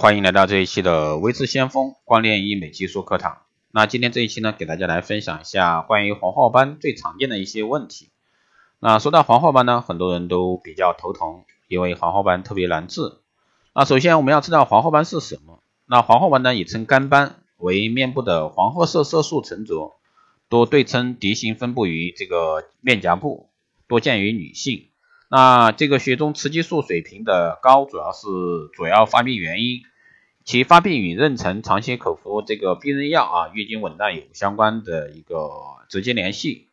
欢迎来到这一期的微智先锋光电医美技术课堂。那今天这一期呢，给大家来分享一下关于黄褐斑最常见的一些问题。那说到黄褐斑呢，很多人都比较头疼，因为黄褐斑特别难治。那首先我们要知道黄褐斑是什么？那黄褐斑呢，也称肝斑，为面部的黄褐色色素沉着，多对称滴形分布于这个面颊部，多见于女性。那这个血中雌激素水平的高，主要是主要发病原因，其发病与妊娠长期口服这个避孕药啊、月经紊乱有相关的一个直接联系。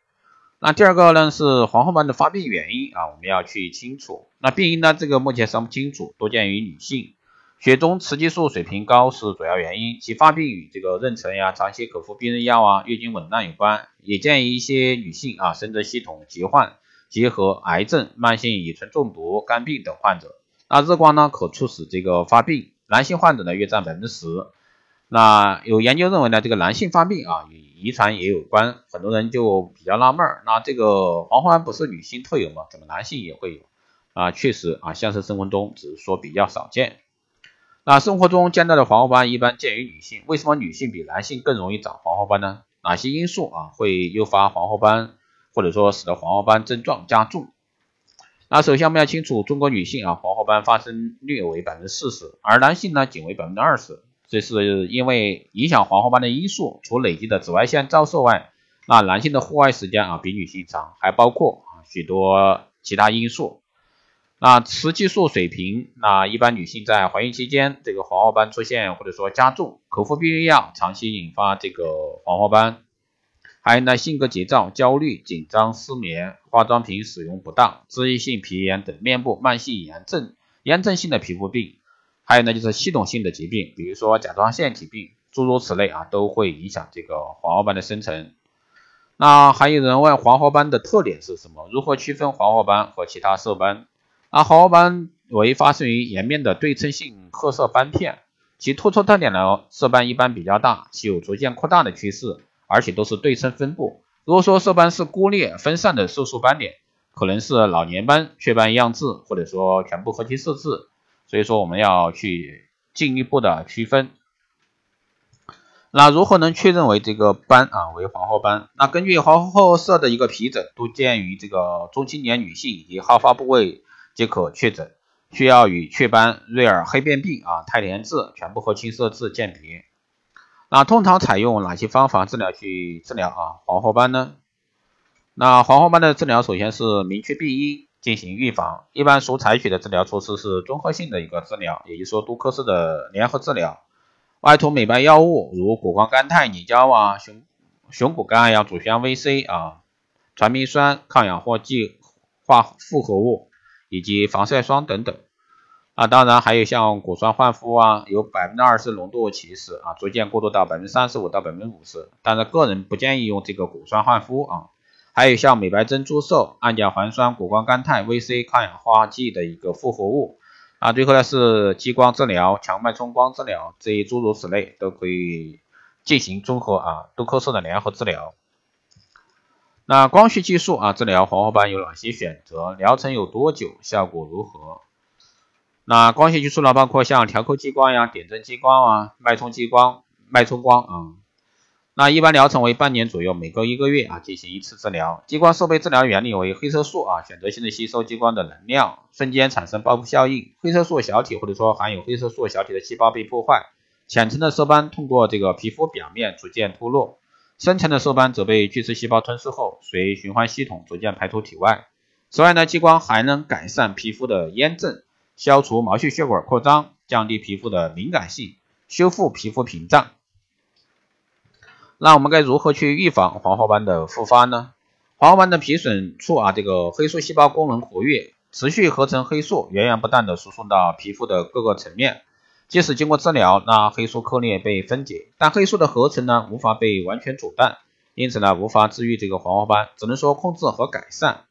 那第二个呢是黄褐斑的发病原因啊，我们要去清楚。那病因呢，这个目前尚不清楚，多见于女性，血中雌激素水平高是主要原因，其发病与这个妊娠呀、长期口服避孕药啊、月经紊乱有关，也见于一些女性啊，生殖系统疾患。结合癌症、慢性乙醇中毒、肝病等患者，那日光呢可促使这个发病。男性患者呢约占百分之十。那有研究认为呢，这个男性发病啊与遗传也有关。很多人就比较纳闷儿，那这个黄褐斑不是女性特有吗？怎么男性也会有？啊，确实啊，现实生活中只是说比较少见。那生活中见到的黄褐斑一般见于女性，为什么女性比男性更容易长黄褐斑呢？哪些因素啊会诱发黄褐斑？或者说使得黄褐斑症状加重。那首先我们要清楚，中国女性啊黄褐斑发生率为百分之四十，而男性呢仅为百分之二十。这是因为影响黄褐斑的因素，除累积的紫外线照射外，那男性的户外时间啊比女性长，还包括啊许多其他因素。那雌激素水平，那一般女性在怀孕期间，这个黄褐斑出现或者说加重，口服避孕药长期引发这个黄褐斑。还有呢，性格急躁、焦虑、紧张、失眠、化妆品使用不当、脂溢性皮炎等面部慢性炎症、炎症性的皮肤病，还有呢就是系统性的疾病，比如说甲状腺疾病，诸如此类啊，都会影响这个黄褐斑的生成。那还有人问黄褐斑的特点是什么？如何区分黄褐斑和其他色斑？啊，黄褐斑为发生于颜面的对称性褐色斑片，其突出特点呢，色斑一般比较大，其有逐渐扩大的趋势。而且都是对称分布。如果说色斑是孤立分散的色素斑点，可能是老年斑、雀斑样质，或者说全部合体色质。所以说我们要去进一步的区分。那如何能确认为这个斑啊为黄褐斑？那根据黄褐色的一个皮疹多见于这个中青年女性以及好发部位即可确诊，需要与雀斑、瑞尔黑变病啊、肽联痣、全部合青色质鉴别。那通常采用哪些方法治疗去治疗啊黄褐斑呢？那黄褐斑的治疗首先是明确病因进行预防，一般所采取的治疗措施是综合性的一个治疗，也就是说多科室的联合治疗，外涂美白药物如谷胱甘肽、凝胶啊、熊熊谷甘呀、祖宣 VC 啊、传明酸、抗氧化剂化复合物以及防晒霜等等。啊，当然还有像果酸焕肤啊，有百分之二十浓度起始啊，逐渐过渡到百分之三十五到百分之五十，但是个人不建议用这个果酸焕肤啊。还有像美白针注射、氨甲环酸、谷胱甘肽、VC 抗氧化剂的一个复合物啊，最后呢是激光治疗、强脉冲光治疗这一诸如此类都可以进行综合啊多科室的联合治疗。那光学技术啊治疗黄褐斑有哪些选择？疗程有多久？效果如何？那光学技术呢，包括像调控激光呀、点阵激光啊、脉冲激光、脉冲光啊。那一般疗程为半年左右，每隔一个月啊进行一次治疗。激光设备治疗原理为黑色素啊选择性的吸收激光的能量，瞬间产生报复效应，黑色素小体或者说含有黑色素小体的细胞被破坏，浅层的色斑通过这个皮肤表面逐渐脱落，深层的色斑则被巨噬细胞吞噬后，随循环系统逐渐排出体外。此外呢，激光还能改善皮肤的炎症。消除毛细血管扩张，降低皮肤的敏感性，修复皮肤屏障。那我们该如何去预防黄褐斑的复发呢？黄褐斑的皮损处啊，这个黑素细胞功能活跃，持续合成黑素源源不断的输送到皮肤的各个层面。即使经过治疗，那黑素颗粒被分解，但黑素的合成呢，无法被完全阻断，因此呢，无法治愈这个黄褐斑，只能说控制和改善。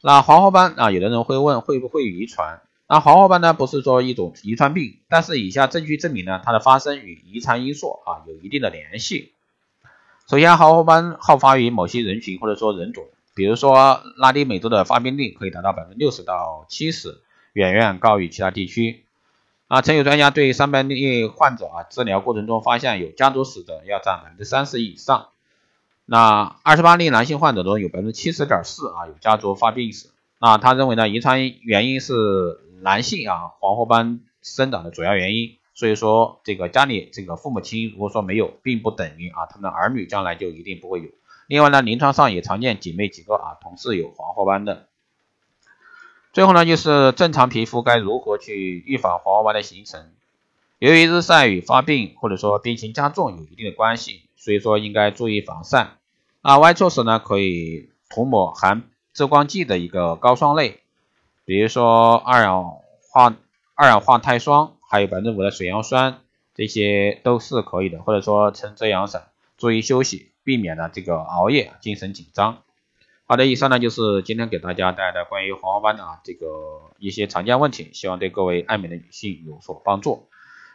那黄褐斑啊，有的人会问，会不会遗传？那黄褐斑呢，不是说一种遗传病，但是以下证据证明呢，它的发生与遗传因素啊有一定的联系。首先，黄褐斑好发于某些人群或者说人种，比如说拉丁美洲的发病率可以达到百分之六十到七十，远远高于其他地区。啊，曾有专家对三百例患者啊治疗过程中发现有家族史的要占百分之三十以上。那二十八例男性患者中有百分之七十点四啊有家族发病史。那他认为呢，遗传原因是男性啊黄褐斑生长的主要原因。所以说这个家里这个父母亲如果说没有，并不等于啊他们的儿女将来就一定不会有。另外呢，临床上也常见姐妹几个啊同事有黄褐斑的。最后呢，就是正常皮肤该如何去预防黄褐斑的形成？由于日晒与发病或者说病情加重有一定的关系，所以说应该注意防晒。啊，外出时呢，可以涂抹含遮光剂的一个膏霜类，比如说二氧化二氧化钛霜，还有百分之五的水杨酸，这些都是可以的。或者说撑遮阳伞，注意休息，避免呢这个熬夜、精神紧张。好的，以上呢就是今天给大家带来的关于黄褐斑的啊这个一些常见问题，希望对各位爱美的女性有所帮助。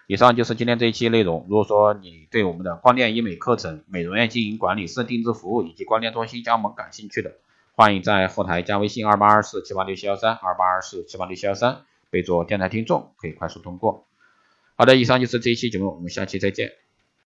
以上就是今天这一期内容。如果说你对我们的光电医美课程、美容院经营管理师定制服务以及光电中心加盟感兴趣的，欢迎在后台加微信二八二四七八六七幺三二八二四七八六七幺三，备注电台听众，可以快速通过。好的，以上就是这一期节目，我们下期再见。